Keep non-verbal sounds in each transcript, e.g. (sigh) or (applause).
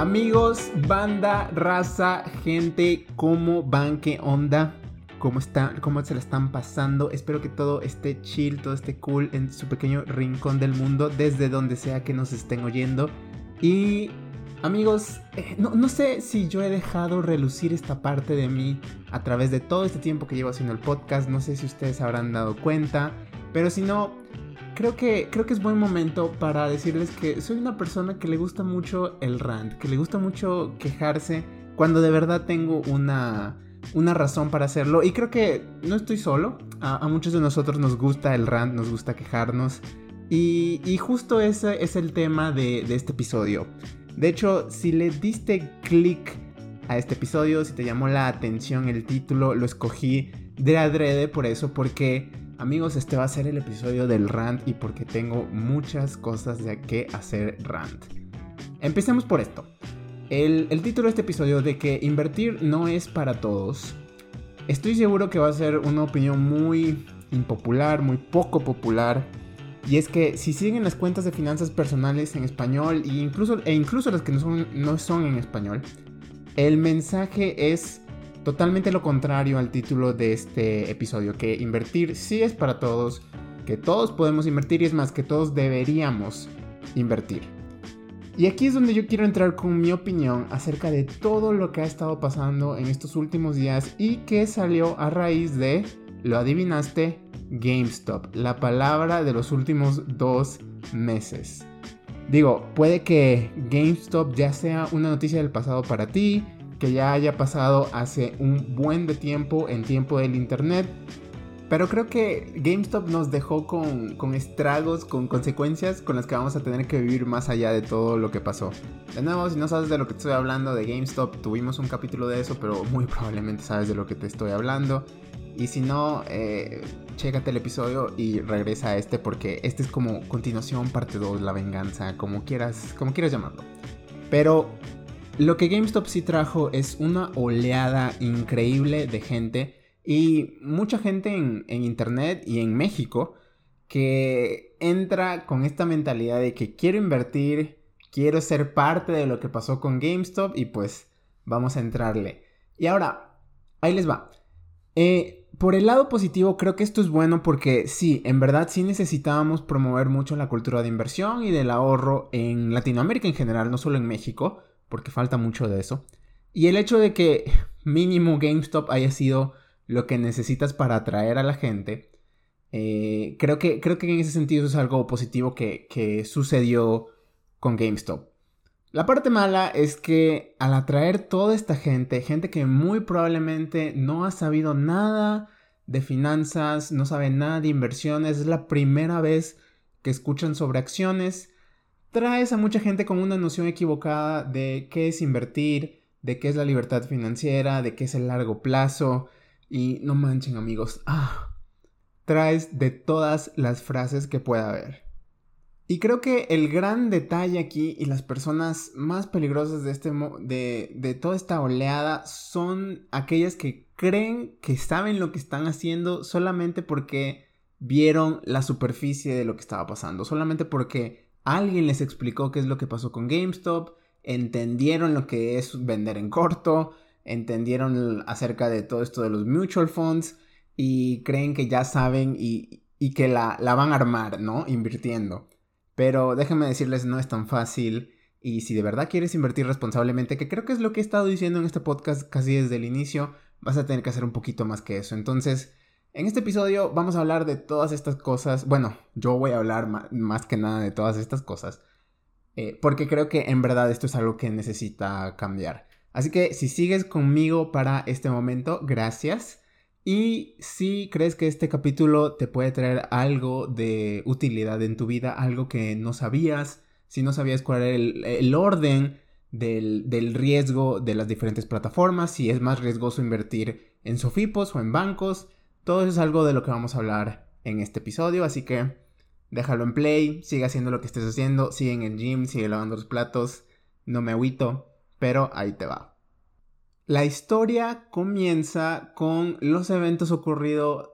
Amigos, banda, raza, gente, ¿cómo van? ¿Qué onda? ¿Cómo están? ¿Cómo se la están pasando? Espero que todo esté chill, todo esté cool en su pequeño rincón del mundo, desde donde sea que nos estén oyendo. Y amigos, eh, no, no, sé si yo he dejado relucir esta parte de mí a través de todo este tiempo que llevo haciendo el podcast. No sé si ustedes habrán dado cuenta, pero si no, creo que, creo que es buen momento para decirles que soy una persona que le gusta mucho el rant, que le gusta mucho quejarse cuando de verdad tengo una, una razón para hacerlo. Y creo que no estoy solo, a, muchos de nosotros nos gusta el rant, nos gusta quejarnos. Y, y justo ese es el tema de, de este episodio. De hecho, si le diste clic a este episodio, si te llamó la atención el título, lo escogí de adrede por eso, porque Amigos, este va a ser el episodio del rant y porque tengo muchas cosas de qué hacer rant. Empecemos por esto. El, título de este episodio de que invertir no es para todos. Estoy seguro que va a ser una opinión muy impopular, muy poco popular. Y es que si siguen las cuentas de finanzas personales en español e incluso, e incluso las que no son, no son en español, el mensaje es totalmente lo contrario al título de este episodio, que invertir sí es para todos, que todos podemos invertir y es más que todos deberíamos invertir. Y aquí es donde yo quiero entrar con mi opinión acerca de todo lo que ha estado pasando en estos últimos días y que salió a raíz de, lo adivinaste, GameStop, la palabra de los últimos dos meses. Digo, puede que GameStop ya sea una noticia del pasado para ti, que ya haya pasado hace un buen de tiempo en tiempo del internet. Pero creo que GameStop nos dejó con, con, estragos, con consecuencias con las que vamos a tener que vivir más allá de todo lo que pasó. De nuevo, si no sabes de lo que estoy hablando de GameStop, tuvimos un capítulo de eso, pero muy probablemente sabes de lo que te estoy hablando. Y si no, eh, chécate el episodio y regresa a este porque este es como continuación, parte 2, la venganza, como quieras, como quieras llamarlo. Pero lo que GameStop sí trajo es una oleada increíble de gente y mucha gente en, Internet y en México que entra con esta mentalidad de que quiero invertir, quiero ser parte de lo que pasó con GameStop y pues vamos a entrarle. Y ahora, ahí les va. Eh, por el lado positivo, creo que esto es bueno porque sí, en verdad sí necesitábamos promover mucho la cultura de inversión y del ahorro en Latinoamérica en general, no solo en México porque falta mucho de eso. Y el hecho de que (laughs) mínimo GameStop haya sido lo que necesitas para atraer a la gente, eh, creo, que, creo que en ese sentido es algo positivo que, que sucedió con GameStop. La parte mala es que al atraer toda esta gente, gente que muy probablemente no ha sabido nada de finanzas, no sabe nada de inversiones, es la primera vez que escuchan sobre acciones, traes a mucha gente con una noción equivocada de qué es invertir, de qué es la libertad financiera, de qué es el largo plazo. Y no manchen amigos, ah, traes de todas las frases que pueda haber. Y creo que el gran detalle aquí y las personas más peligrosas de, este de, de toda esta oleada son aquellas que creen que saben lo que están haciendo solamente porque vieron la superficie de lo que estaba pasando, solamente porque Alguien les explicó qué es lo que pasó con GameStop, entendieron lo que es vender en corto, entendieron acerca de todo esto de los mutual funds y creen que ya saben y, que la, la, van a armar, ¿no? Invirtiendo. Pero déjenme decirles, no es tan fácil. Y si de verdad quieres invertir responsablemente, que creo que es lo que he estado diciendo en este podcast casi desde el inicio, vas a tener que hacer un poquito más que eso. Entonces, en este episodio vamos a hablar de todas estas cosas. Bueno, yo voy a hablar más que nada de todas estas cosas. Eh, porque creo que en verdad esto es algo que necesita cambiar. Así que si sigues conmigo para este momento, gracias. Y si crees que este capítulo te puede traer algo de utilidad en tu vida, algo que no sabías, si no sabías cuál era el, orden del, del, riesgo de las diferentes plataformas, si es más riesgoso invertir en Sofipos o en bancos, todo eso es algo de lo que vamos a hablar en este episodio, así que déjalo en play, sigue haciendo lo que estés haciendo, sigue en el gym, sigue lavando los platos, no me agüito, pero ahí te va. La historia comienza con los eventos ocurridos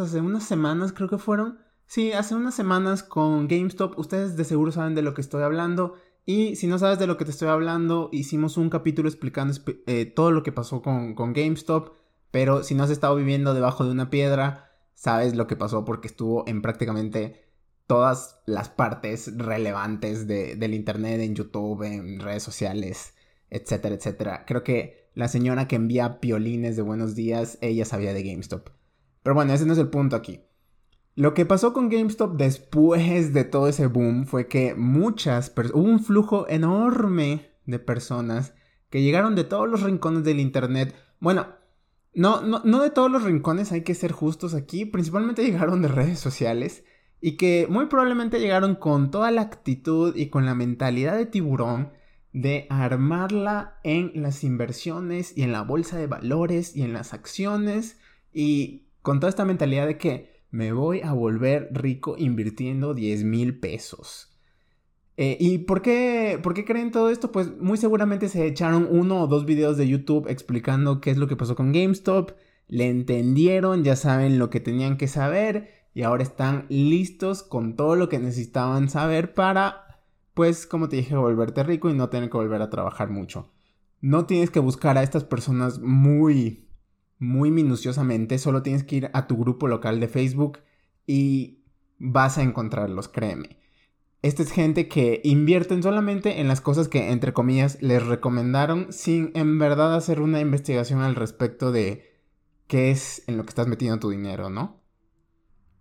hace unas semanas, creo que fueron. Sí, hace unas semanas con GameStop. Ustedes de seguro saben de lo que estoy hablando. Y si no sabes de lo que te estoy hablando, hicimos un capítulo explicando eh, todo lo que pasó con, con GameStop. Pero si no has estado viviendo debajo de una piedra, sabes lo que pasó porque estuvo en prácticamente todas las partes relevantes del Internet, en YouTube, en redes sociales, etcétera, etcétera. Creo que la señora que envía piolines de buenos días, ella sabía de GameStop. Pero bueno, ese no es el punto aquí. Lo que pasó con GameStop después de todo ese boom fue que muchas hubo un flujo enorme de personas que llegaron de todos los rincones del Internet. Bueno, no, no, no de todos los rincones, hay que ser justos aquí, principalmente (laughs) llegaron de redes sociales y que muy probablemente llegaron con toda la actitud y con la mentalidad de tiburón de armarla en las inversiones y en la bolsa de valores y en las acciones y con toda esta mentalidad de que me voy a volver rico invirtiendo 10 mil pesos. Eh, ¿Y por qué, por qué creen todo esto? Pues muy seguramente se echaron uno o dos videos de YouTube explicando qué es lo que pasó con GameStop, le entendieron, ya saben lo que tenían que saber y ahora están listos con todo lo que necesitaban saber para, pues como te dije, volverte rico y no tener que volver a trabajar mucho. No tienes que buscar a estas personas muy muy minuciosamente, solo tienes que ir a tu grupo local de Facebook y vas a encontrarlos, créeme. Esta es gente que invierten solamente en las cosas que, entre comillas, les recomendaron sin en verdad hacer una investigación al respecto de qué es en lo que estás metiendo tu dinero, ¿no?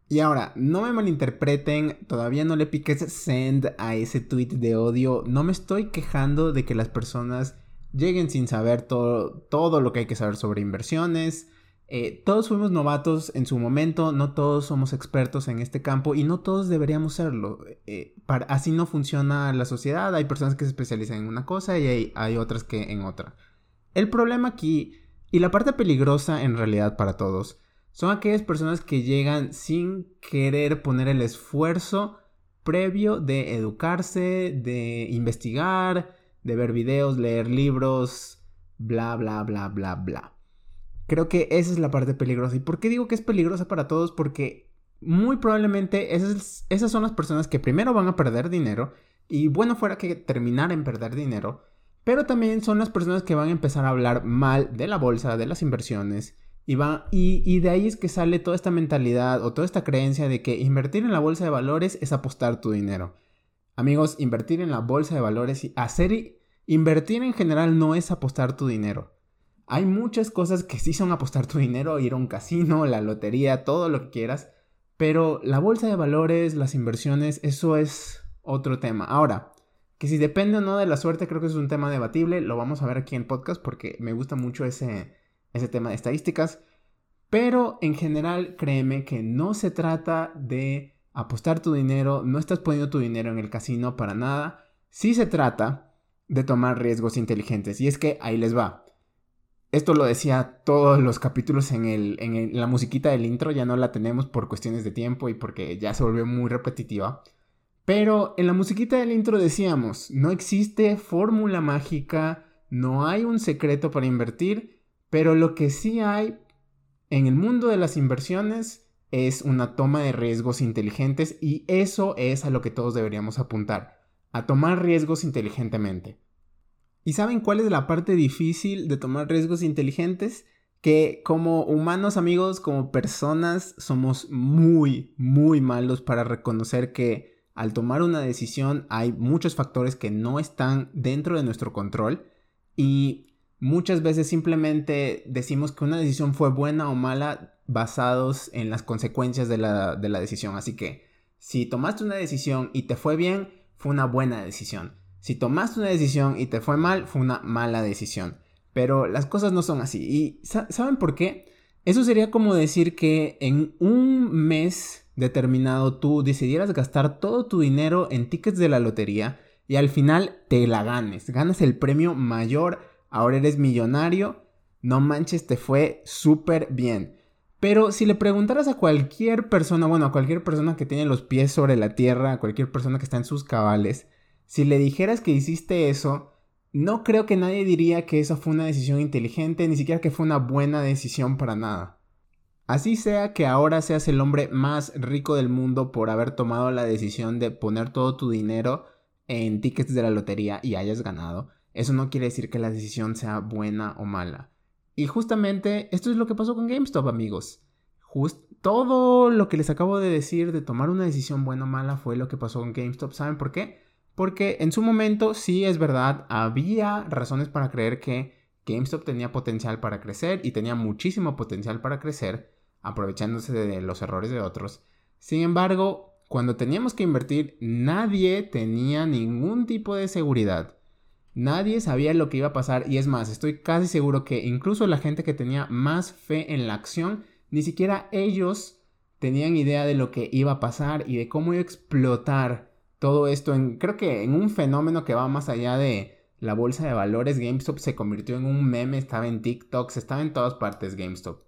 Y ahora, no me malinterpreten, todavía no le piques send a ese tweet de odio, no me estoy quejando de que las personas lleguen sin saber todo, todo lo que hay que saber sobre inversiones. Eh, todos fuimos novatos en su momento, no todos somos expertos en este campo y no todos deberíamos serlo. Eh, así no funciona la sociedad, hay personas que se especializan en una cosa y hay, hay otras que en otra. El problema aquí, y la parte peligrosa en realidad para todos, son aquellas personas que llegan sin querer poner el esfuerzo previo de educarse, de investigar, de ver videos, leer libros, bla, bla, bla, bla, bla. Creo que esa es la parte peligrosa. ¿Y por qué digo que es peligrosa para todos? Porque muy probablemente esas, esas son las personas que primero van a perder dinero y bueno fuera que terminar en perder dinero, pero también son las personas que van a empezar a hablar mal de la bolsa, de las inversiones y, va, y, y, de ahí es que sale toda esta mentalidad o toda esta creencia de que invertir en la bolsa de valores es apostar tu dinero. Amigos, invertir en la bolsa de valores y hacer... Invertir en general no es apostar tu dinero. Hay muchas cosas que sí son apostar tu dinero, ir a un casino, la lotería, todo lo que quieras. Pero la bolsa de valores, las inversiones, eso es otro tema. Ahora, que si depende o no de la suerte, creo que es un tema debatible. Lo vamos a ver aquí en podcast porque me gusta mucho ese, ese tema de estadísticas. Pero en general, créeme que no se trata de apostar tu dinero, no estás poniendo tu dinero en el casino para nada. Sí se trata de tomar riesgos inteligentes. Y es que ahí les va. Esto lo decía todos los capítulos en, el, en, la musiquita del intro, ya no la tenemos por cuestiones de tiempo y porque ya se volvió muy repetitiva. Pero en la musiquita del intro decíamos, no existe fórmula mágica, no hay un secreto para invertir, pero lo que sí hay en el mundo de las inversiones es una toma de riesgos inteligentes y eso es a lo que todos deberíamos apuntar, a tomar riesgos inteligentemente. ¿Y saben cuál es la parte difícil de tomar riesgos inteligentes? Que como humanos amigos, como personas, somos muy, muy malos para reconocer que al tomar una decisión hay muchos factores que no están dentro de nuestro control y muchas veces simplemente decimos que una decisión fue buena o mala basados en las consecuencias de la, decisión. Así que si tomaste una decisión y te fue bien, fue una buena decisión. Si tomaste una decisión y te fue mal, fue una mala decisión. Pero las cosas no son así. ¿Y saben por qué? Eso sería como decir que en un mes determinado tú decidieras gastar todo tu dinero en tickets de la lotería y al final te la ganes. Ganas el premio mayor, ahora eres millonario. No manches, te fue súper bien. Pero si le preguntaras a cualquier persona, bueno, a cualquier persona que tiene los pies sobre la tierra, a cualquier persona que está en sus cabales, si le dijeras que hiciste eso, no creo que nadie diría que esa fue una decisión inteligente, ni siquiera que fue una buena decisión para nada. Así sea que ahora seas el hombre más rico del mundo por haber tomado la decisión de poner todo tu dinero en tickets de la lotería y hayas ganado, eso no quiere decir que la decisión sea buena o mala. Y justamente esto es lo que pasó con GameStop, amigos. todo lo que les acabo de decir de tomar una decisión buena o mala fue lo que pasó con GameStop. ¿Saben por qué? Porque en su momento, sí es verdad, había razones para creer que GameStop tenía potencial para crecer y tenía muchísimo potencial para crecer, aprovechándose de los errores de otros. Sin embargo, cuando teníamos que invertir, nadie tenía ningún tipo de seguridad. Nadie sabía lo que iba a pasar y es más, estoy casi seguro que incluso la gente que tenía más fe en la acción, ni siquiera ellos tenían idea de lo que iba a pasar y de cómo iba a explotar todo esto en, creo que en un fenómeno que va más allá de la bolsa de valores, GameStop se convirtió en un meme, estaba en TikTok, estaba en todas partes GameStop.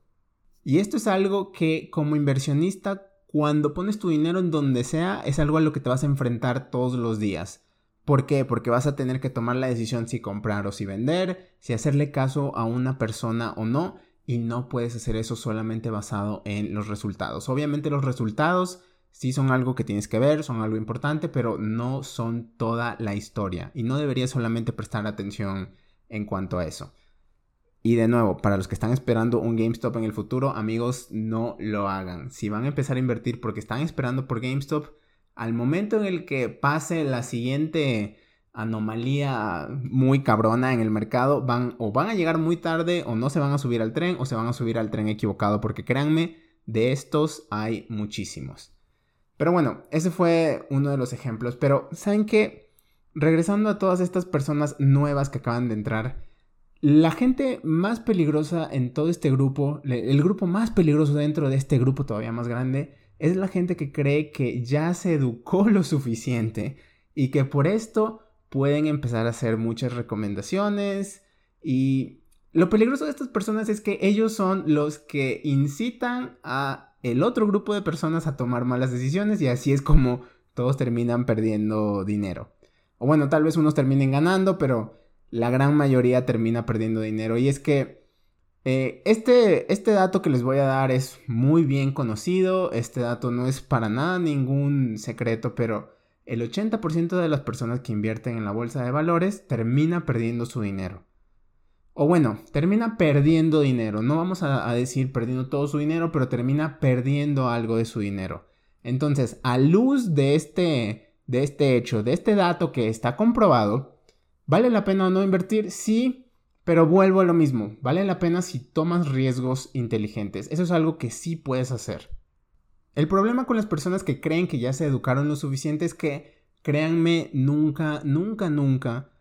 Y esto es algo que como inversionista, cuando pones tu dinero en donde sea, es algo a lo que te vas a enfrentar todos los días. ¿Por qué? Porque vas a tener que tomar la decisión si comprar o si vender, si hacerle caso a una persona o no, y no puedes hacer eso solamente basado en los resultados. Obviamente los resultados sí son algo que tienes que ver, son algo importante, pero no son toda la historia y no deberías solamente prestar atención en cuanto a eso. Y de nuevo, para los que están esperando un GameStop en el futuro, amigos, no lo hagan. Si van a empezar a invertir porque están esperando por GameStop, al momento en el que pase la siguiente anomalía muy cabrona en el mercado, van o van a llegar muy tarde o no se van a subir al tren o se van a subir al tren equivocado, porque créanme, de estos hay muchísimos. Pero bueno, ese fue uno de los ejemplos. Pero, ¿saben qué? Regresando a todas estas personas nuevas que acaban de entrar, la gente más peligrosa en todo este grupo, el grupo más peligroso dentro de este grupo todavía más grande, es la gente que cree que ya se educó lo suficiente y que por esto pueden empezar a hacer muchas recomendaciones y lo peligroso de estas personas es que ellos son los que incitan a el otro grupo de personas a tomar malas decisiones y así es como todos terminan perdiendo dinero. O bueno, tal vez unos terminen ganando, pero la gran mayoría termina perdiendo dinero. Y es que eh, este, este dato que les voy a dar es muy bien conocido, este dato no es para nada ningún secreto, pero el 80% de las personas que invierten en la bolsa de valores termina perdiendo su dinero. O bueno, termina perdiendo dinero. No vamos a, decir perdiendo todo su dinero, pero termina perdiendo algo de su dinero. Entonces, a luz de este, de este hecho, de este dato que está comprobado, ¿vale la pena o no invertir? Sí, pero vuelvo a lo mismo. Vale la pena si tomas riesgos inteligentes. Eso es algo que sí puedes hacer. El problema con las personas que creen que ya se educaron lo suficiente es que, créanme, nunca, nunca, nunca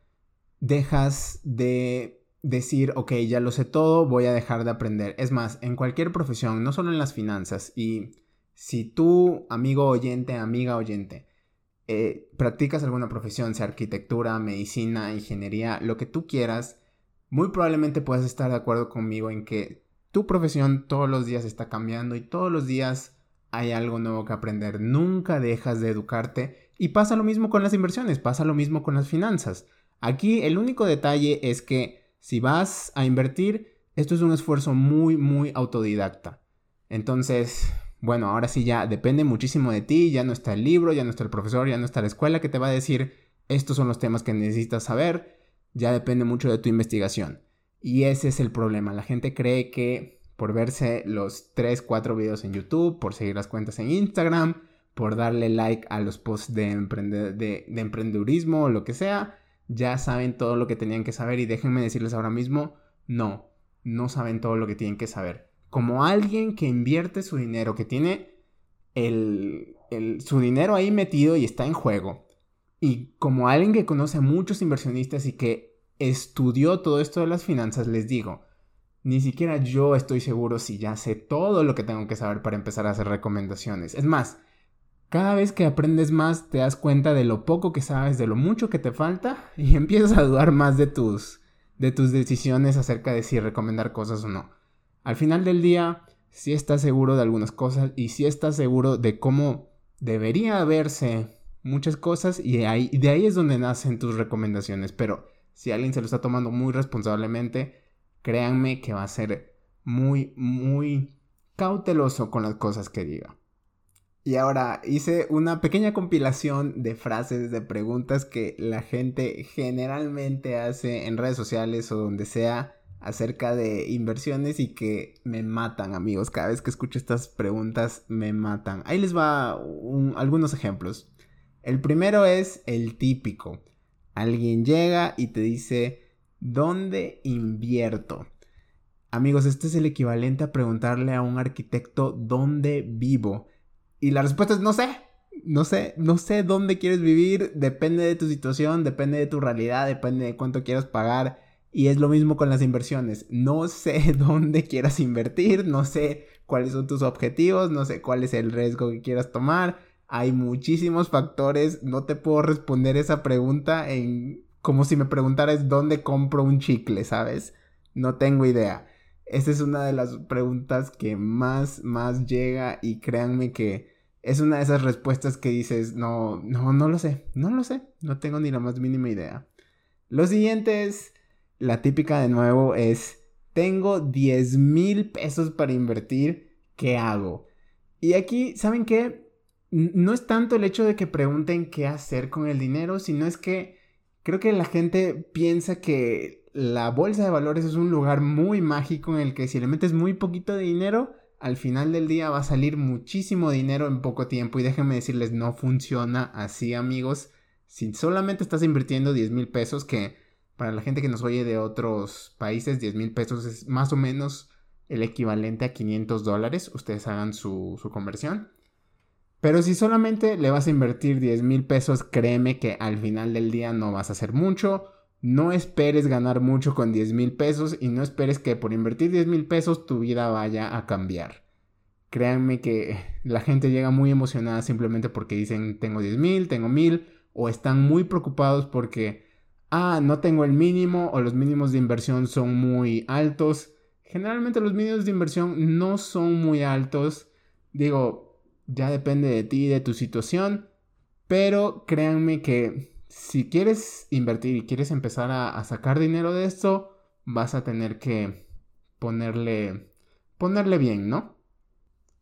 dejas de decir, ok, ya lo sé todo, voy a dejar de aprender. Es más, en cualquier profesión, no solo en las finanzas. Y si tú, amigo oyente, amiga oyente, eh, practicas alguna profesión, sea arquitectura, medicina, ingeniería, lo que tú quieras, muy probablemente puedas estar de acuerdo conmigo en que tu profesión todos los días está cambiando y todos los días hay algo nuevo que aprender. Nunca dejas de educarte. Y pasa lo mismo con las inversiones, pasa lo mismo con las finanzas. Aquí el único detalle es que si vas a invertir, esto es un esfuerzo muy, muy autodidacta. Entonces, bueno, ahora sí ya depende muchísimo de ti, ya no está el libro, ya no está el profesor, ya no está la escuela que te va a decir, estos son los temas que necesitas saber, ya depende mucho de tu investigación. Y ese es el problema, la gente cree que por verse los 3, 4 videos en YouTube, por seguir las cuentas en Instagram, por darle like a los posts de, de, de emprendedurismo o lo que sea, ya saben todo lo que tenían que saber y déjenme decirles ahora mismo, no, no saben todo lo que tienen que saber. Como alguien que invierte su dinero, que tiene el, su dinero ahí metido y está en juego, y como alguien que conoce a muchos inversionistas y que estudió todo esto de las finanzas, les digo, ni siquiera yo estoy seguro si ya sé todo lo que tengo que saber para empezar a hacer recomendaciones. Es más, cada vez que aprendes más te das cuenta de lo poco que sabes, de lo mucho que te falta (laughs) y empiezas a dudar más de tus, de tus decisiones acerca de si recomendar cosas o no. Al final del día, si estás seguro de algunas cosas y si estás seguro de cómo debería verse muchas cosas y de ahí es donde nacen tus recomendaciones. Pero si alguien se lo está tomando muy responsablemente, créanme que va a ser muy, muy cauteloso con las cosas que diga. Y ahora hice una pequeña compilación de frases, de preguntas que la gente generalmente hace en redes sociales o donde sea acerca de inversiones y que me matan, amigos. Cada vez que escucho estas preguntas me matan. Ahí les va algunos ejemplos. El primero es el típico. Alguien llega y te dice, ¿dónde invierto? Amigos, este es el equivalente a preguntarle a un arquitecto dónde vivo. Y la respuesta es no sé. No sé, no sé dónde quieres vivir, depende de tu situación, depende de tu realidad, depende de cuánto quieras pagar. Y es lo mismo con las inversiones. No sé (laughs) dónde quieras invertir, no sé cuáles son tus objetivos, no sé cuál es el riesgo que quieras tomar. Hay muchísimos factores, no te puedo responder esa pregunta en como si me preguntaras dónde compro un chicle, ¿sabes? No tengo idea. Esa es una de las preguntas que más, más llega y créanme que es una de esas respuestas que dices, no, no, no lo sé, no lo sé, no tengo ni la más mínima idea. Lo siguiente es, la típica de nuevo es, tengo 10 mil pesos para invertir, ¿qué hago? Y aquí, ¿saben qué? No es tanto el hecho de que pregunten qué hacer con el dinero, sino es que creo que la gente piensa que la bolsa de valores es un lugar muy mágico en el que si le metes muy poquito de dinero, al final del día va a salir muchísimo dinero en poco tiempo y déjenme decirles, no funciona así amigos. Si solamente estás invirtiendo 10 mil pesos, que para la gente que nos oye de otros países, 10 mil pesos es más o menos el equivalente a 500 dólares, ustedes hagan su, su conversión. Pero si solamente le vas a invertir 10 mil pesos, créeme que al final del día no vas a hacer mucho no esperes ganar mucho con 10 mil pesos y no esperes que por invertir 10 mil pesos tu vida vaya a cambiar. Créanme que la gente llega muy emocionada simplemente porque dicen tengo 10 mil, tengo mil, o están muy preocupados porque, ah, no tengo el mínimo o los mínimos de inversión son muy altos. Generalmente los mínimos de inversión no son muy altos. Digo, ya depende de ti, de tu situación, pero créanme que si quieres invertir y quieres empezar a, sacar dinero de esto, vas a tener que ponerle, ponerle bien, ¿no?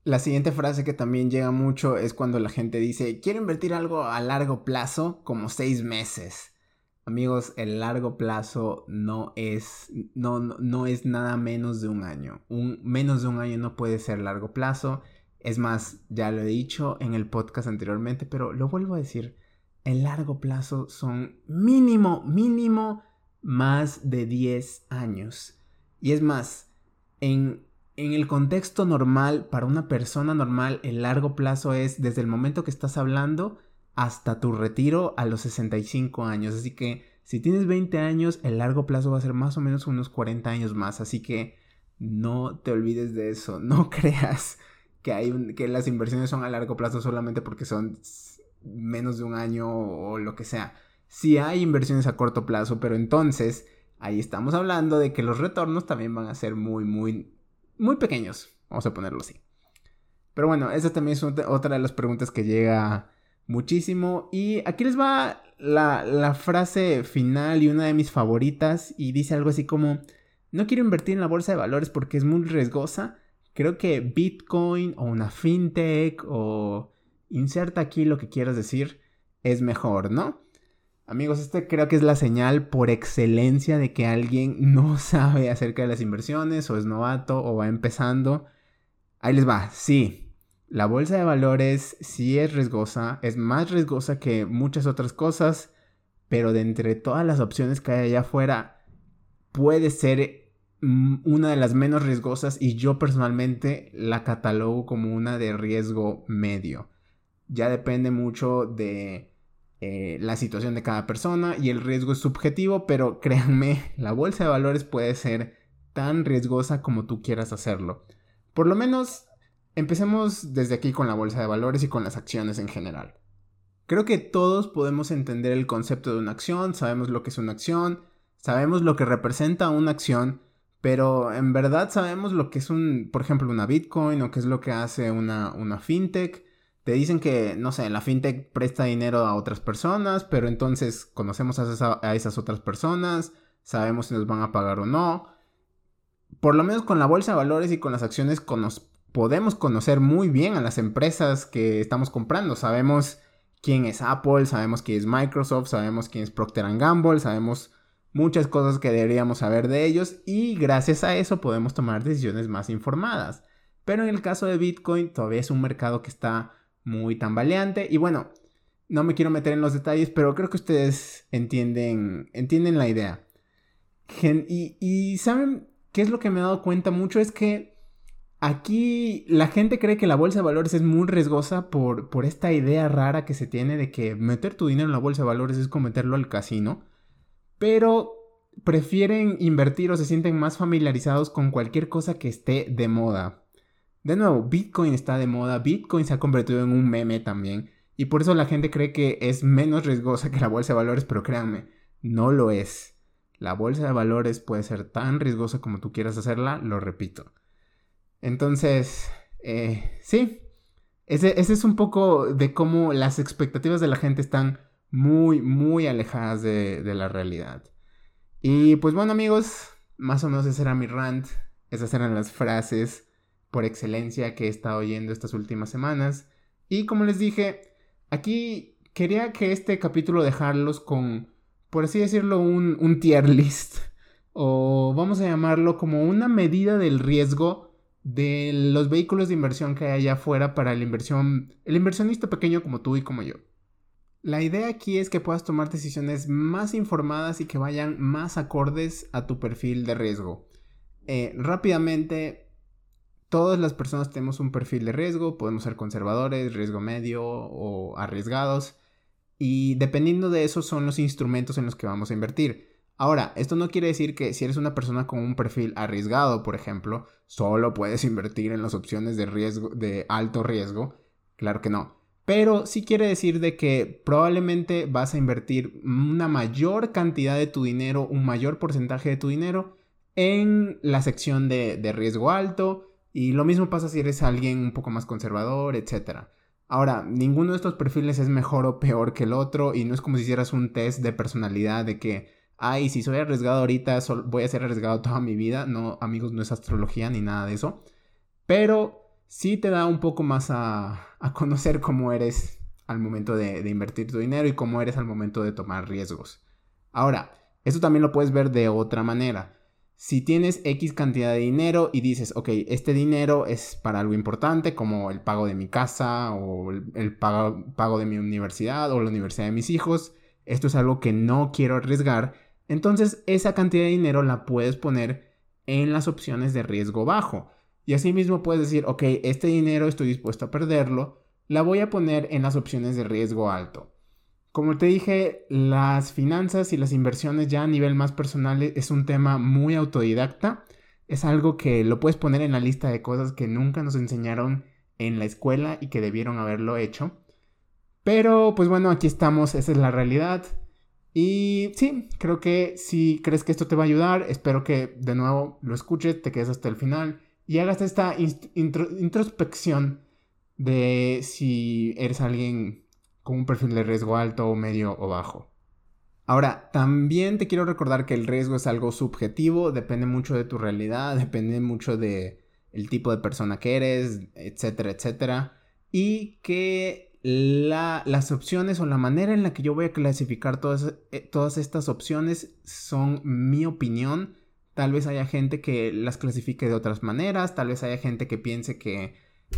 La siguiente frase que también llega mucho es cuando la gente dice, quiero invertir algo a largo plazo, como seis meses. Amigos, el largo plazo no es, no, no es nada menos de un año. Un, menos de un año no puede ser largo plazo. Es más, ya lo he dicho en el podcast anteriormente, pero lo vuelvo a decir el largo plazo son mínimo, mínimo más de 10 años. Y es más, en, en el contexto normal, para una persona normal, el largo plazo es desde el momento que estás hablando hasta tu retiro a los 65 años. Así que si tienes 20 años, el largo plazo va a ser más o menos unos 40 años más. Así que no te olvides de eso. (laughs) No creas que, hay que las inversiones son a largo plazo solamente porque son menos de un año o lo que sea. Si hay inversiones a corto plazo, pero entonces ahí estamos hablando de que los retornos también van a ser muy, muy, muy pequeños. Vamos a ponerlo así. Pero bueno, esa también es otra de las preguntas que llega muchísimo. Y aquí les va la, la frase final y una de mis favoritas. Y dice algo así como, no quiero invertir en la bolsa de valores porque es muy riesgosa. Creo que Bitcoin o una fintech o inserta aquí lo que quieras decir, es mejor, ¿no? Amigos, este creo que es la señal por excelencia de que alguien (laughs) no sabe acerca de las inversiones o es novato o va empezando. Ahí les va, sí, la bolsa de valores sí es riesgosa, es más riesgosa que muchas otras cosas, pero de entre todas las opciones que hay allá afuera, puede ser mm, una de las menos riesgosas y yo personalmente la catalogo como una de riesgo medio ya depende mucho de eh, la situación de cada persona y el riesgo es subjetivo, pero (laughs) créanme, la bolsa de valores puede ser tan riesgosa como tú quieras hacerlo. Por lo menos, empecemos desde aquí con la bolsa de valores y con las acciones en general. Creo que todos podemos entender el concepto de una acción, sabemos lo que es una acción, sabemos lo que representa una acción, pero en verdad sabemos lo que es un, por ejemplo, una Bitcoin o qué es lo que hace una, una fintech te dicen que, no sé, la fintech presta dinero a otras personas, pero entonces conocemos a, esas otras personas, sabemos si nos van a pagar o no. Por lo menos con la bolsa de valores y con las acciones podemos conocer muy bien a las empresas que estamos comprando. Sabemos quién es Apple, sabemos quién es Microsoft, sabemos quién es Procter Gamble, sabemos muchas cosas que deberíamos saber de ellos y gracias a eso podemos tomar decisiones más informadas. Pero en el caso de Bitcoin todavía es un mercado que está muy tambaleante y bueno, no me quiero meter en los detalles, pero creo que ustedes entienden, entienden la idea. Y, saben qué es lo que me he dado cuenta mucho es que Aquí la gente cree que la bolsa de valores es muy riesgosa por, por, esta idea rara que se tiene de que meter tu dinero en la bolsa de valores es como meterlo al casino, pero prefieren invertir o se sienten más familiarizados con cualquier cosa que esté de moda. De nuevo, Bitcoin está de moda, Bitcoin se ha convertido en un meme también, y por eso la gente cree que es menos riesgosa que la bolsa de valores, pero créanme, no lo es. La bolsa de valores puede ser tan riesgosa como tú quieras hacerla, lo repito. Entonces, eh, sí, ese, es un poco de cómo las expectativas de la gente están muy, muy alejadas de, de la realidad. Y pues bueno amigos, más o menos ese era mi rant, esas eran las frases por excelencia que he estado oyendo estas últimas semanas. Y como les dije, aquí quería que este capítulo dejarlos con, por así decirlo, un, un tier list. O vamos a llamarlo como una medida del riesgo de los vehículos de inversión que hay allá afuera para la inversión, el inversionista pequeño como tú y como yo. La idea aquí es que puedas tomar decisiones más informadas y que vayan más acordes a tu perfil de riesgo. Eh, rápidamente, todas las personas tenemos un perfil de riesgo, podemos ser conservadores, riesgo medio o arriesgados, y dependiendo de eso son los instrumentos en los que vamos a invertir. Ahora, esto no quiere decir que si eres una persona con un perfil arriesgado, por ejemplo, solo puedes invertir en las opciones de riesgo de alto riesgo. Claro que no. Pero sí quiere decir de que probablemente vas a invertir una mayor cantidad de tu dinero, un mayor porcentaje de tu dinero en la sección de, de riesgo alto. Y lo mismo pasa si eres alguien un poco más conservador, etc. Ahora, ninguno de estos perfiles es mejor o peor que el otro y no es como si hicieras un test de personalidad de que ay, si soy arriesgado ahorita, voy a ser arriesgado toda mi vida. No, amigos, no es astrología ni nada de eso. Pero sí te da un poco más a, conocer cómo eres al momento de, invertir tu dinero y cómo eres al momento de tomar riesgos. Ahora, esto también lo puedes ver de otra manera. Si tienes X cantidad de dinero y dices, ok, este dinero es para algo importante como el pago de mi casa o el, pago, de mi universidad o la universidad de mis hijos, esto es algo que no quiero arriesgar, entonces esa cantidad de dinero la puedes poner en las opciones de riesgo bajo. Y asimismo puedes decir, ok, este dinero estoy dispuesto a perderlo, la voy a poner en las opciones de riesgo alto. Como te dije, las finanzas y las inversiones ya a nivel más personal es un tema muy autodidacta. Es algo que lo puedes poner en la lista de cosas que nunca nos enseñaron en la escuela y que debieron haberlo hecho. Pero pues bueno, aquí estamos, esa es la realidad. Y sí, creo que si crees que esto te va a ayudar, espero que de nuevo lo escuches, te quedes hasta el final y hagas esta introspección de si eres alguien un perfil de riesgo alto, medio o bajo. Ahora, también te quiero recordar que el riesgo es algo subjetivo, depende mucho de tu realidad, depende mucho de el tipo de persona que eres, etcétera, etcétera. Y que las opciones o la manera en la que yo voy a clasificar todas, eh, todas estas opciones son mi opinión. Tal vez haya gente que las clasifique de otras maneras, tal vez haya gente que piense que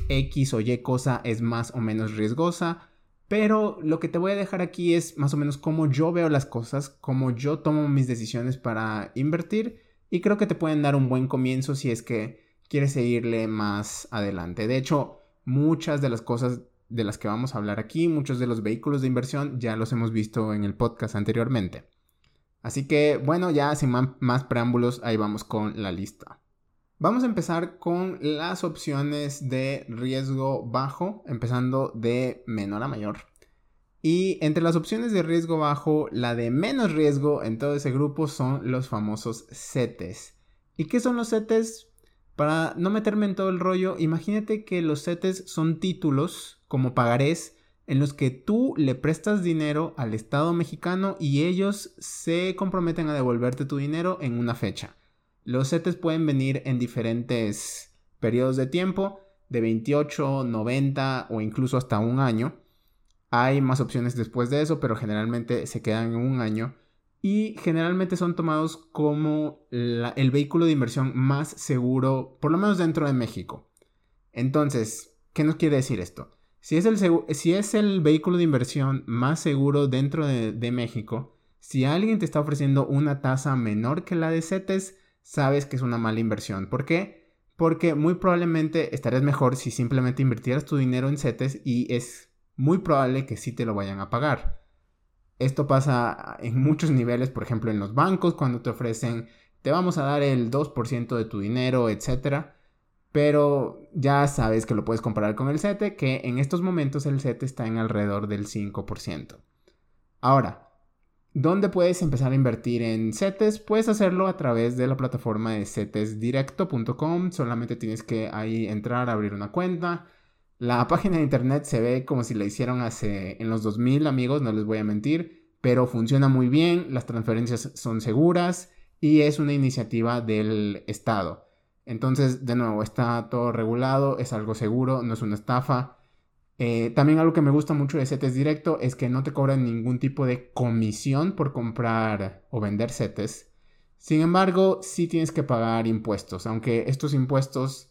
X o Y cosa es más o menos riesgosa, pero lo que te voy a dejar aquí es más o menos cómo yo veo las cosas, cómo yo tomo mis decisiones para invertir y creo que te pueden dar un buen comienzo si es que quieres seguirle más adelante. De hecho, muchas de las cosas de las que vamos a hablar aquí, muchos de los vehículos de inversión ya los hemos visto en el podcast anteriormente. Así que bueno, ya sin más preámbulos, ahí vamos con la lista. Vamos a empezar con las opciones de riesgo bajo, empezando de menor a mayor. Y entre las opciones de riesgo bajo, la de menos riesgo en todo ese grupo son los famosos CETES. ¿Y qué son los CETES? Para no meterme en todo el rollo, imagínate que los CETES son títulos como pagarés en los que tú le prestas dinero al Estado mexicano y ellos se comprometen a devolverte tu dinero en una fecha. Los CETES pueden venir en diferentes periodos de tiempo. de 28, 90 o incluso hasta un año. Hay más opciones después de eso, pero generalmente se quedan en un año y generalmente son tomados como el vehículo de inversión más seguro, por lo menos dentro de México. Entonces, ¿qué nos quiere decir esto? Si es el, si es el vehículo de inversión más seguro dentro de, de México, si alguien te está ofreciendo una tasa menor que la de CETES, sabes que es una mala inversión. ¿Por qué? Porque muy probablemente estarías mejor si simplemente invirtieras tu dinero en CETES y es muy probable que sí te lo vayan a pagar. Esto pasa en muchos niveles, por ejemplo en los bancos, cuando te ofrecen, te vamos a dar el 2% de tu dinero, etc. Pero ya sabes que lo puedes comparar con el CETE, que en estos momentos el CETE está en alrededor del 5%. Ahora, ¿dónde puedes empezar a invertir en CETES? Puedes hacerlo a través de la plataforma de cetesdirecto.com. Solamente tienes que ahí entrar, abrir una cuenta la (laughs) página de internet se ve como si la hicieron hace en los 2000 amigos, no les voy a mentir, pero funciona muy bien, las transferencias son seguras y es una iniciativa del Estado. Entonces, de nuevo, está todo regulado, es algo seguro, no es una estafa. Eh, también algo que me gusta mucho de CETES Directo es que no te cobran ningún tipo de comisión por comprar o vender CETES. Sin embargo, sí tienes que pagar impuestos, aunque estos impuestos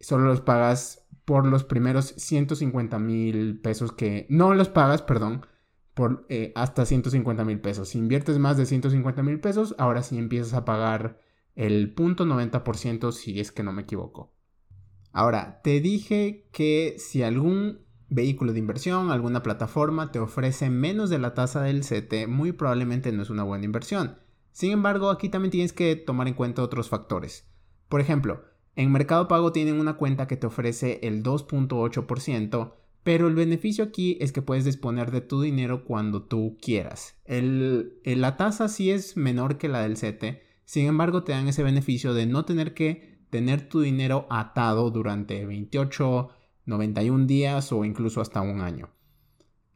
solo los pagas por los primeros 150 mil pesos que no los pagas, perdón, por eh, hasta 150 mil pesos. Si inviertes más de 150 mil pesos, ahora sí empiezas a pagar el punto 90% si es que no me equivoco. Ahora, te dije que si algún vehículo de inversión, alguna plataforma te ofrece menos de la tasa del CT, muy probablemente no es una buena inversión. Sin embargo, aquí también tienes que tomar en cuenta otros factores. Por ejemplo, en Mercado Pago tienen una cuenta que te ofrece el 2.8%, pero el beneficio aquí es que puedes disponer de tu dinero cuando tú quieras. la tasa sí es menor que la del CETE, sin embargo te dan ese beneficio de no tener que tener tu dinero atado durante 28, 91 días o incluso hasta un año.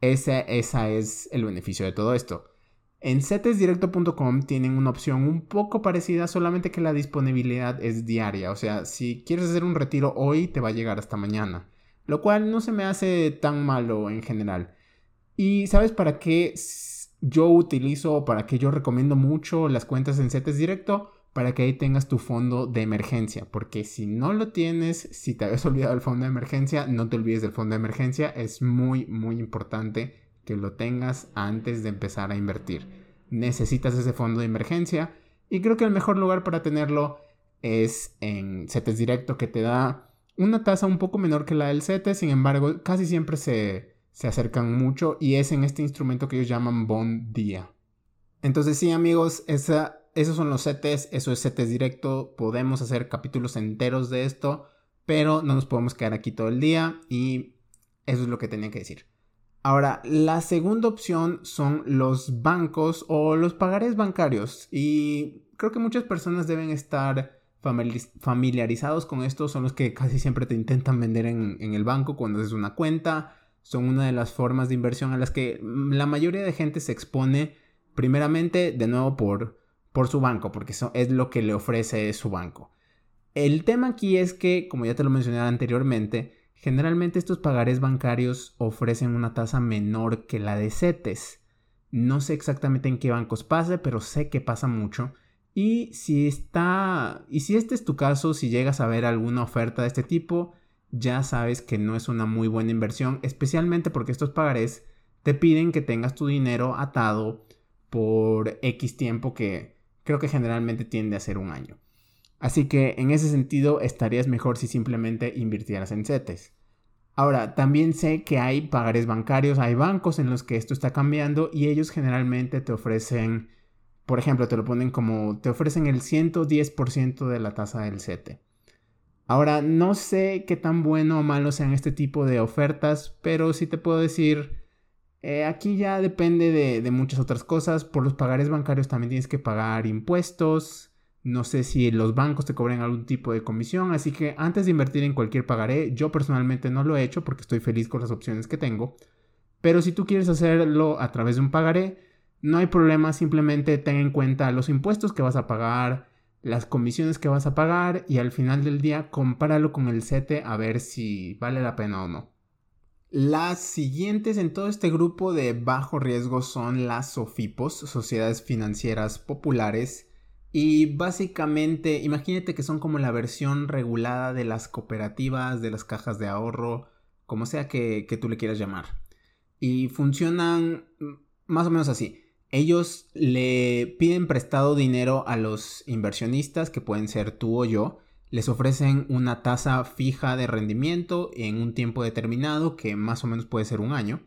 Ese es el beneficio de todo esto. En cetesdirecto.com tienen una opción un poco parecida, solamente que la disponibilidad es diaria. O sea, si quieres hacer un retiro hoy, te va a llegar hasta mañana. Lo cual no se me hace tan malo en general. ¿Y sabes para qué yo utilizo o para qué yo recomiendo mucho las cuentas en CETES Directo? Para que ahí tengas tu fondo de emergencia. Porque si no lo tienes, si te habías (laughs) olvidado del fondo de emergencia, no te olvides del fondo de emergencia. Es muy, muy importante que lo tengas antes de empezar a invertir. Necesitas ese fondo de emergencia y creo que el mejor lugar para tenerlo es en CETES Directo que te da una tasa un poco menor que la del CETES, sin embargo casi siempre se, se acercan mucho y es en este instrumento que ellos llaman Bond Día. Entonces sí amigos, esa, esos son los CETES, eso es CETES Directo, podemos hacer capítulos enteros de esto, pero no nos podemos quedar aquí todo el día y eso es lo que tenía que decir. Ahora, la segunda opción son los bancos o los pagares bancarios. Y creo que muchas personas deben estar familiarizados con esto. Son los que casi siempre te intentan vender en, el banco cuando haces una cuenta. Son una de las formas de inversión a las que la mayoría de gente se expone primeramente de nuevo por, por su banco, porque eso es lo que le ofrece su banco. El tema aquí es que, como ya te lo mencioné anteriormente, Generalmente estos pagarés bancarios ofrecen una tasa menor que la de CETES. No sé exactamente en qué bancos pase, pero sé que pasa mucho. Y si está. Y si este es tu caso, si llegas a ver alguna oferta de este tipo, ya sabes que no es una muy buena inversión, especialmente porque estos pagarés te piden que tengas tu dinero atado por X tiempo que creo que generalmente tiende a ser un año. Así que en ese sentido estarías mejor si simplemente invirtieras en CETES. Ahora, también sé que hay pagares bancarios, hay bancos en los que esto está cambiando y ellos generalmente te ofrecen, por ejemplo, te lo ponen como, te ofrecen el 110% de la tasa del CETE. Ahora, no sé qué tan bueno o malo sean este tipo de ofertas, pero sí te puedo decir, eh, aquí ya depende de, muchas otras cosas. Por los pagares bancarios también tienes que pagar impuestos, no sé si los bancos te cobran algún tipo de comisión, así que antes de invertir en cualquier pagaré, yo personalmente no lo he hecho porque estoy feliz con las opciones que tengo. Pero si tú quieres hacerlo a través de un pagaré, no hay problema, simplemente ten en cuenta los impuestos que vas a pagar, las comisiones que vas a pagar y al final del día compáralo con el CETE a ver si vale la pena o no. Las siguientes en todo este grupo de bajo riesgo son las SOFIPOS, Sociedades Financieras Populares, y básicamente imagínate que son como la versión regulada de las cooperativas, de las cajas de ahorro, como sea que, que tú le quieras llamar. Y funcionan más o menos así. Ellos le piden prestado dinero a los inversionistas, que pueden ser tú o yo, les ofrecen una tasa fija de rendimiento en un tiempo determinado, que más o menos puede ser un año,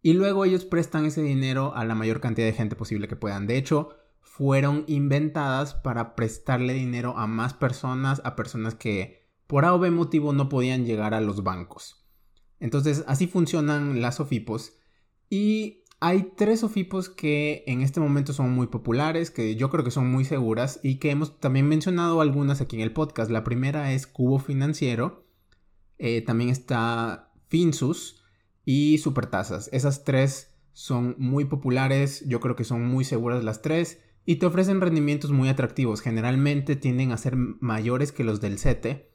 y luego ellos prestan ese dinero a la mayor cantidad de gente posible que puedan. De hecho, fueron inventadas para prestarle dinero a más personas, a personas que por A o B motivo no podían llegar a los bancos. Entonces, así funcionan las OFIPOS y hay tres OFIPOS que en este momento son muy populares, que yo creo que son muy seguras y que hemos también mencionado algunas aquí en el podcast. La primera es Cubo Financiero, eh, también está Finsus y Supertasas. Esas tres son muy populares, yo creo que son muy seguras las tres y te ofrecen rendimientos muy atractivos. Generalmente tienden a ser mayores que los del CETE.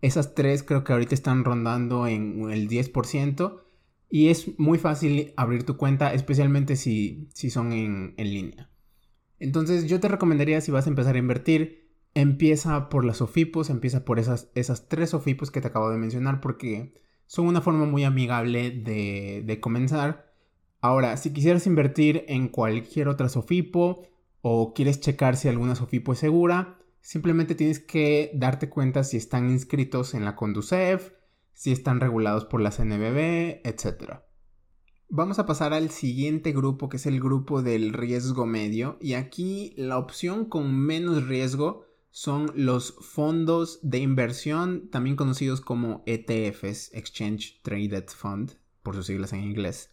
Esas tres creo que ahorita están rondando en el 10% y es muy fácil abrir tu cuenta, especialmente si, si son en, línea. Entonces yo te recomendaría si vas a empezar a invertir, empieza por las OFIPOS, empieza por esas, esas tres OFIPOS que te acabo de mencionar porque son una forma muy amigable de, de comenzar. Ahora, si quisieras invertir en cualquier otra SOFIPO o quieres checar si alguna SOFIPO es segura, simplemente tienes que darte cuenta si están inscritos en la Conducef, si están regulados por la CNBB, etc. Vamos a pasar al siguiente grupo que es el grupo del riesgo medio y aquí la opción con menos riesgo son los fondos de inversión, también conocidos como ETFs, Exchange Traded Fund, por sus siglas en inglés.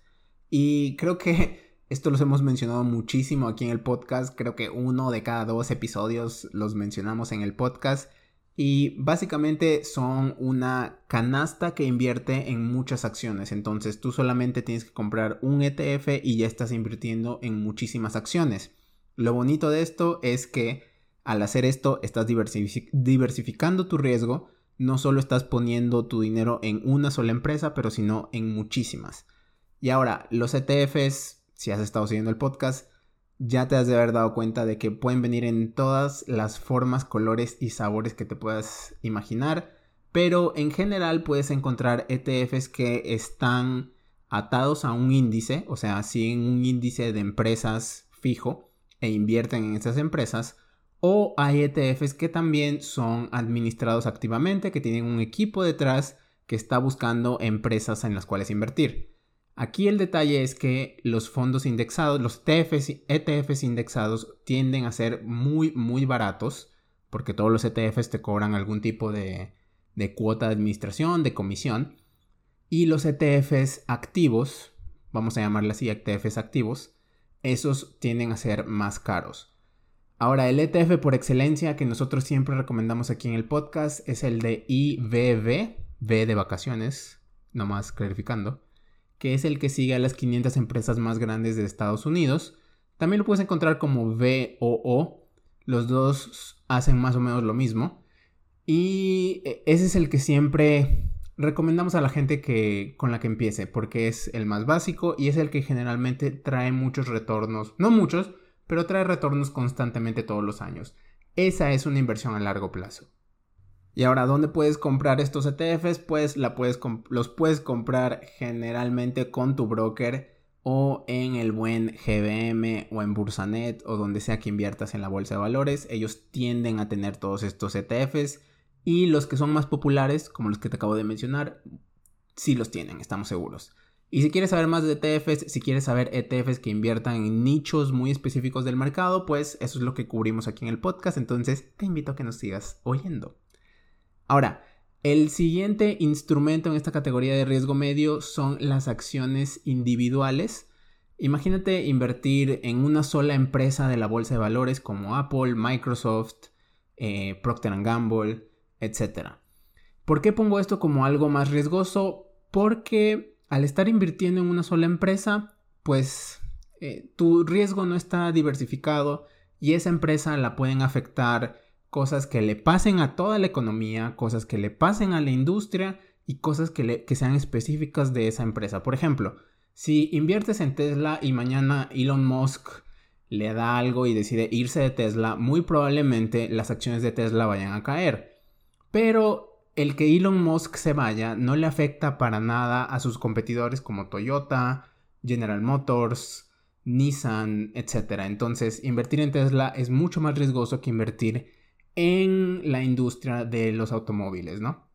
Y creo que esto los hemos mencionado muchísimo aquí en el podcast, creo que uno de cada dos episodios los mencionamos en el podcast y básicamente son una canasta que invierte en muchas acciones. Entonces tú solamente tienes que comprar un ETF y ya estás invirtiendo en muchísimas acciones. Lo bonito de esto es que al hacer esto estás diversificando tu riesgo. No solo estás poniendo tu dinero en una sola empresa, pero sino en muchísimas. Y ahora, los ETFs, si has estado siguiendo el podcast, ya te has de haber dado cuenta de que pueden venir en todas las formas, colores y sabores que te puedas imaginar, pero en general puedes encontrar ETFs que están atados a un índice, o sea, siguen un índice de empresas fijo e invierten en esas empresas, o hay ETFs que también son administrados activamente, que tienen un equipo detrás que está buscando empresas en las cuales invertir. Aquí el detalle es que los fondos indexados, los ETFs, indexados tienden a ser muy, muy baratos, porque todos los ETFs te cobran algún tipo de, de cuota de administración, de comisión. Y los ETFs activos, vamos a llamarle así ETFs activos, esos tienden a ser más caros. Ahora, el ETF por excelencia que nosotros siempre recomendamos aquí en el podcast es el de IVV, V de vacaciones, nomás clarificando que es el que sigue a las 500 empresas más grandes de Estados Unidos. También lo puedes encontrar como VOO. Los dos hacen más o menos lo mismo. Y e, ese es el que siempre recomendamos a la gente que con la que empiece, porque es el más básico y es el que generalmente trae muchos retornos, no muchos, pero trae retornos constantemente todos los años. Esa es una inversión a largo plazo. Y ahora, ¿dónde puedes comprar estos ETFs? Pues la puedes los puedes comprar generalmente con tu broker o en el buen GBM o en Bursanet o donde sea que inviertas en la bolsa de valores. Ellos tienden a tener todos estos ETFs y los que son más populares, como los que te acabo de mencionar, sí los tienen, estamos seguros. Y si quieres saber más de ETFs, si quieres saber ETFs que inviertan en nichos muy específicos del mercado, pues eso es lo que cubrimos aquí en el podcast. Entonces te invito a que nos sigas oyendo. Ahora, el siguiente instrumento en esta categoría de riesgo medio son las acciones individuales. Imagínate invertir en una sola empresa de la bolsa de valores como Apple, Microsoft, eh, Procter ⁇ Gamble, etc. ¿Por qué pongo esto como algo más riesgoso? Porque al estar invirtiendo en una sola empresa, pues eh, tu riesgo no está diversificado y esa empresa la pueden afectar cosas que le pasen a toda la economía, cosas que le pasen a la industria y cosas que, sean específicas de esa empresa. Por ejemplo, si inviertes en Tesla y mañana Elon Musk le da algo y decide irse de Tesla, muy probablemente las acciones de Tesla vayan a caer. Pero el que Elon Musk se vaya no le afecta para nada a sus competidores como Toyota, General Motors, Nissan, etc. Entonces, invertir en Tesla es mucho más riesgoso que invertir en la industria de los automóviles, ¿no?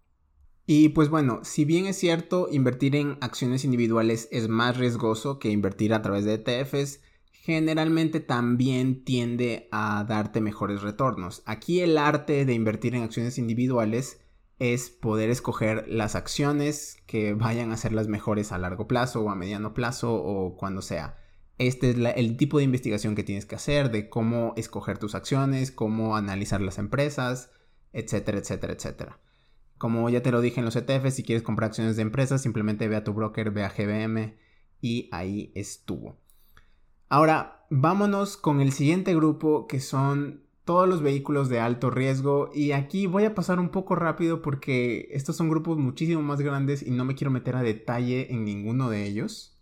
Y pues bueno, si bien es cierto, invertir en acciones individuales es más riesgoso que invertir a través de ETFs, generalmente también tiende a darte mejores retornos. Aquí el arte de invertir en acciones individuales es poder escoger las acciones que vayan a ser las mejores a largo plazo o a mediano plazo o cuando sea. Este es el tipo de investigación que tienes que hacer de cómo escoger tus acciones, cómo analizar las empresas, etcétera, etcétera, etcétera. Como ya te lo dije en los ETFs, si quieres comprar acciones de empresas, simplemente ve a tu broker, ve a GBM y ahí estuvo. Ahora, vámonos con el siguiente grupo que son todos los vehículos de alto riesgo y aquí voy a pasar un poco rápido porque estos son grupos muchísimo más grandes y no me quiero meter a detalle en ninguno de ellos.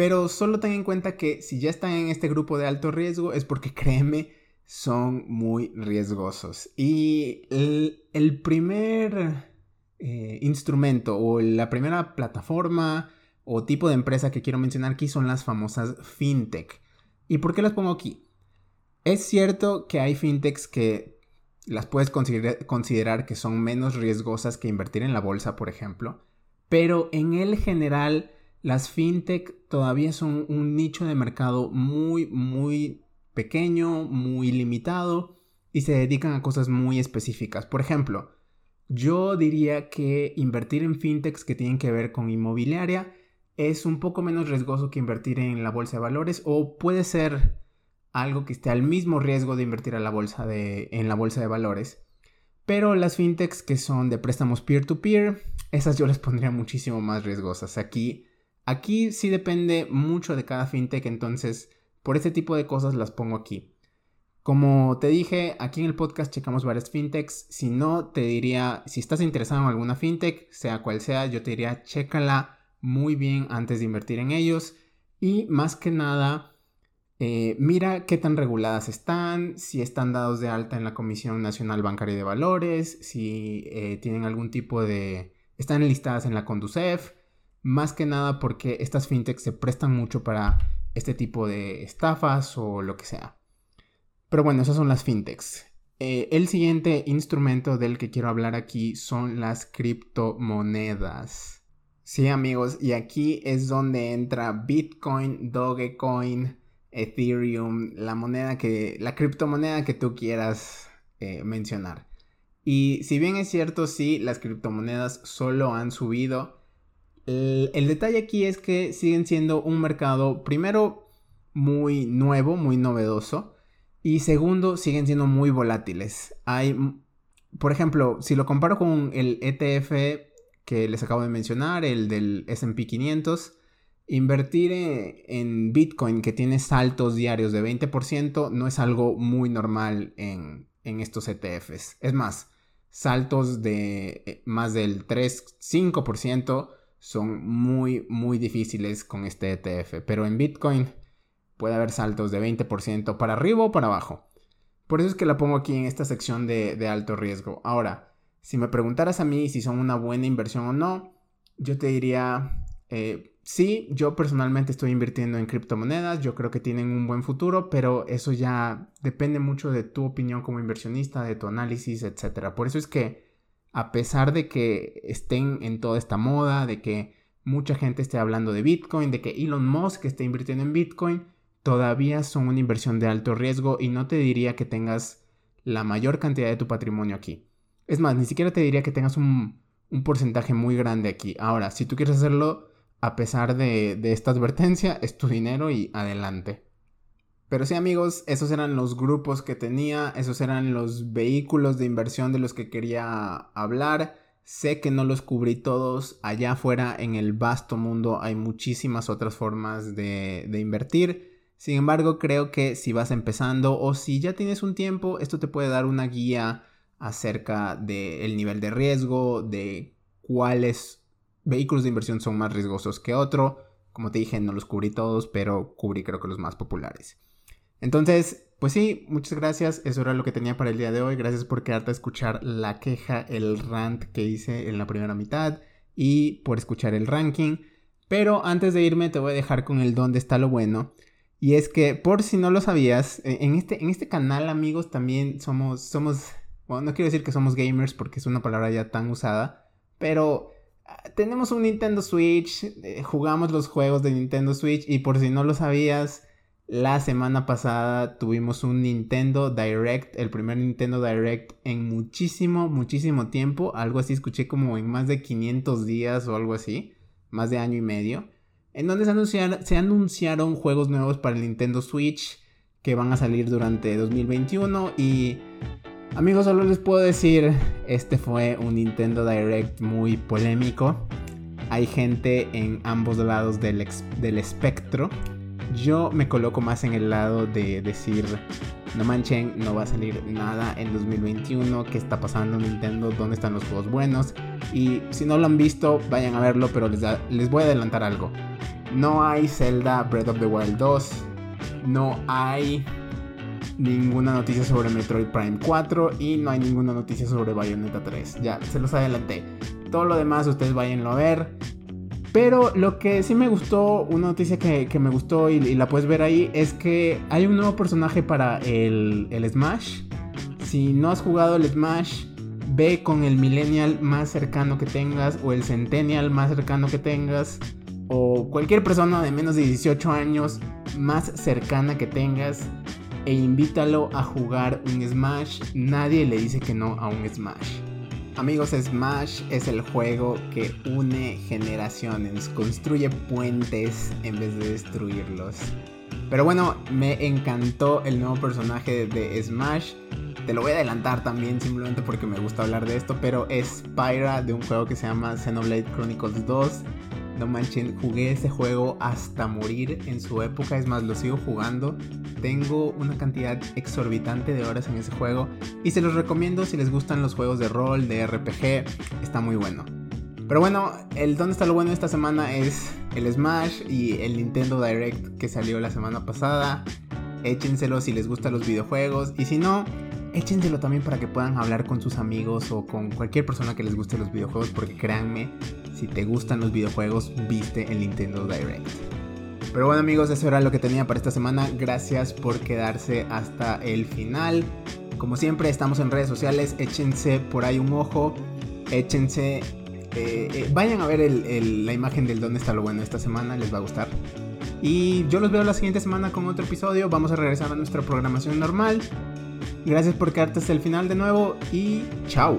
Pero solo ten en cuenta que si ya están en este grupo de alto riesgo es porque créeme son muy riesgosos. Y el, primer eh, instrumento o la primera plataforma o tipo de empresa que quiero mencionar aquí son las famosas fintech. ¿Y por qué las pongo aquí? Es cierto que hay fintechs que las puedes considerar que son menos riesgosas que invertir en la bolsa, por ejemplo, pero en el general las fintech todavía son un nicho de mercado muy, muy pequeño, muy limitado y se dedican a cosas muy específicas. Por ejemplo, yo diría que invertir en fintechs que tienen que ver con inmobiliaria es un poco menos riesgoso que invertir en la bolsa de valores o puede ser algo que esté al mismo riesgo de invertir la bolsa de, en la bolsa de valores. Pero las fintechs que son de préstamos peer-to-peer, esas yo les pondría muchísimo más riesgosas. Aquí, aquí sí depende mucho de cada fintech, entonces por este tipo de cosas las pongo aquí. Como te dije, aquí en el podcast checamos varias fintechs. Si no, te diría, si estás interesado en alguna fintech, sea cual sea, yo te diría, chécala muy bien antes de invertir en ellos. Y más que nada, eh, mira qué tan reguladas están, si están dados de alta en la Comisión Nacional Bancaria de Valores, si eh, tienen algún tipo de... están listadas en la Conducef. Más que nada porque estas fintechs se prestan mucho para este tipo de estafas o lo que sea. Pero bueno, esas son las fintechs. Eh, el siguiente instrumento del que quiero hablar aquí son las criptomonedas. Sí amigos, y aquí es donde entra Bitcoin, Dogecoin, Ethereum, la moneda que, la criptomoneda que tú quieras eh, mencionar. Y si bien es cierto, sí, las criptomonedas solo han subido el, detalle aquí es que siguen siendo un mercado, primero, muy nuevo, muy novedoso. Y segundo, siguen siendo muy volátiles. Hay, por ejemplo, si lo comparo con el ETF que les acabo de mencionar, el del SP 500, invertir en Bitcoin que tiene saltos diarios de 20% no es algo muy normal en, en estos ETFs. Es más, saltos de eh, más del 3-5% son muy, muy difíciles con este ETF. Pero en Bitcoin puede haber saltos de 20% para arriba o para abajo. Por eso es que la pongo aquí en esta sección de, alto riesgo. Ahora, si me preguntaras a mí si son una buena inversión o no, yo te diría, eh, sí, yo personalmente estoy invirtiendo en criptomonedas, yo creo que tienen un buen futuro, pero eso ya depende mucho de tu opinión como inversionista, de tu análisis, etc. Por eso es que a pesar de que estén en toda esta moda, de que mucha gente esté hablando de Bitcoin, de que Elon Musk esté invirtiendo en Bitcoin, todavía son una inversión de alto riesgo y no te diría que tengas la mayor cantidad de tu patrimonio aquí. Es más, ni siquiera te diría que tengas un, porcentaje muy grande aquí. Ahora, si tú quieres hacerlo, a pesar de, esta advertencia, es tu dinero y adelante. Pero sí amigos, esos eran los grupos que tenía, esos eran los vehículos de inversión de los que quería hablar. Sé que no los cubrí todos. Allá afuera en el vasto mundo hay muchísimas otras formas de, invertir. Sin embargo, creo que si vas empezando o si ya tienes un tiempo, esto te puede dar una guía acerca del nivel de riesgo, de cuáles vehículos de inversión son más riesgosos que otro. Como te dije, no los cubrí todos, pero cubrí creo que los más populares. Entonces, pues sí, muchas gracias. Eso era lo que tenía para el día de hoy. Gracias por quedarte a escuchar la queja, el rant que hice en la primera mitad y por escuchar el ranking. Pero antes de irme te voy a dejar con el dónde está lo bueno. Y es que, por si no lo sabías, e, en este, en este canal, amigos, también somos, somos, bueno, no quiero decir que somos gamers porque es una palabra ya tan usada, pero ah, tenemos un Nintendo Switch, eh, jugamos los juegos de Nintendo Switch y por si no lo sabías, la semana pasada tuvimos un Nintendo Direct, el primer Nintendo Direct en muchísimo, muchísimo tiempo, algo así escuché como en más de 500 días o algo así, más de año y medio en donde se anunciaron, juegos nuevos para el Nintendo Switch que van a salir durante 2021 y amigos solo les puedo decir, este fue un Nintendo Direct muy polémico. Hay gente en ambos lados del, del espectro. Yo me coloco más en el lado de decir, no manchen, no va a salir nada en 2021, ¿qué está pasando Nintendo? ¿Dónde están los juegos buenos? Y si no lo han visto, vayan a verlo, pero les, les voy a adelantar algo. No hay Zelda Breath of the Wild 2. No hay ninguna noticia sobre Metroid Prime 4 y no hay ninguna noticia sobre Bayonetta 3. Ya, se los adelanté. Todo lo demás ustedes váyanlo a ver. Pero lo que sí me gustó, una noticia que, me gustó y, la puedes ver ahí, es que hay un nuevo personaje para el, el Smash. Si no has jugado el Smash, ve con el Millennial más cercano que tengas o el Centennial más cercano que tengas o cualquier persona de menos de 18 años más cercana que tengas e invítalo a jugar un Smash. Nadie le dice que no a un Smash. Amigos, Smash es el juego que une generaciones, construye puentes en vez de destruirlos. Pero bueno, me encantó el nuevo personaje de Smash. Te lo voy a adelantar también simplemente porque me gusta hablar de esto, pero es Pyra de un juego que se llama Xenoblade Chronicles 2. Manchen, jugué ese juego hasta morir en su época, es más, lo sigo jugando. Tengo una cantidad exorbitante de horas en ese juego y se los recomiendo si les gustan los juegos de rol, de RPG, está muy bueno. Pero bueno, el dónde está lo bueno esta semana es el Smash y el Nintendo Direct que salió la semana pasada. Échenselo si les gustan los videojuegos y si no, échenselo también para que puedan hablar con sus amigos o con cualquier persona que les guste los videojuegos porque créanme, si te gustan los videojuegos, viste el Nintendo Direct. Pero bueno amigos, eso era lo que tenía para esta semana. Gracias por quedarse hasta el final. Como siempre, estamos en redes sociales. Échense por ahí un ojo. Échense. Eh, eh, vayan a ver la imagen del dónde está lo bueno esta semana. Les va a gustar. Y yo los veo la siguiente semana con otro episodio. Vamos a regresar a nuestra programación normal. Gracias por quedarte hasta el final de nuevo y chao.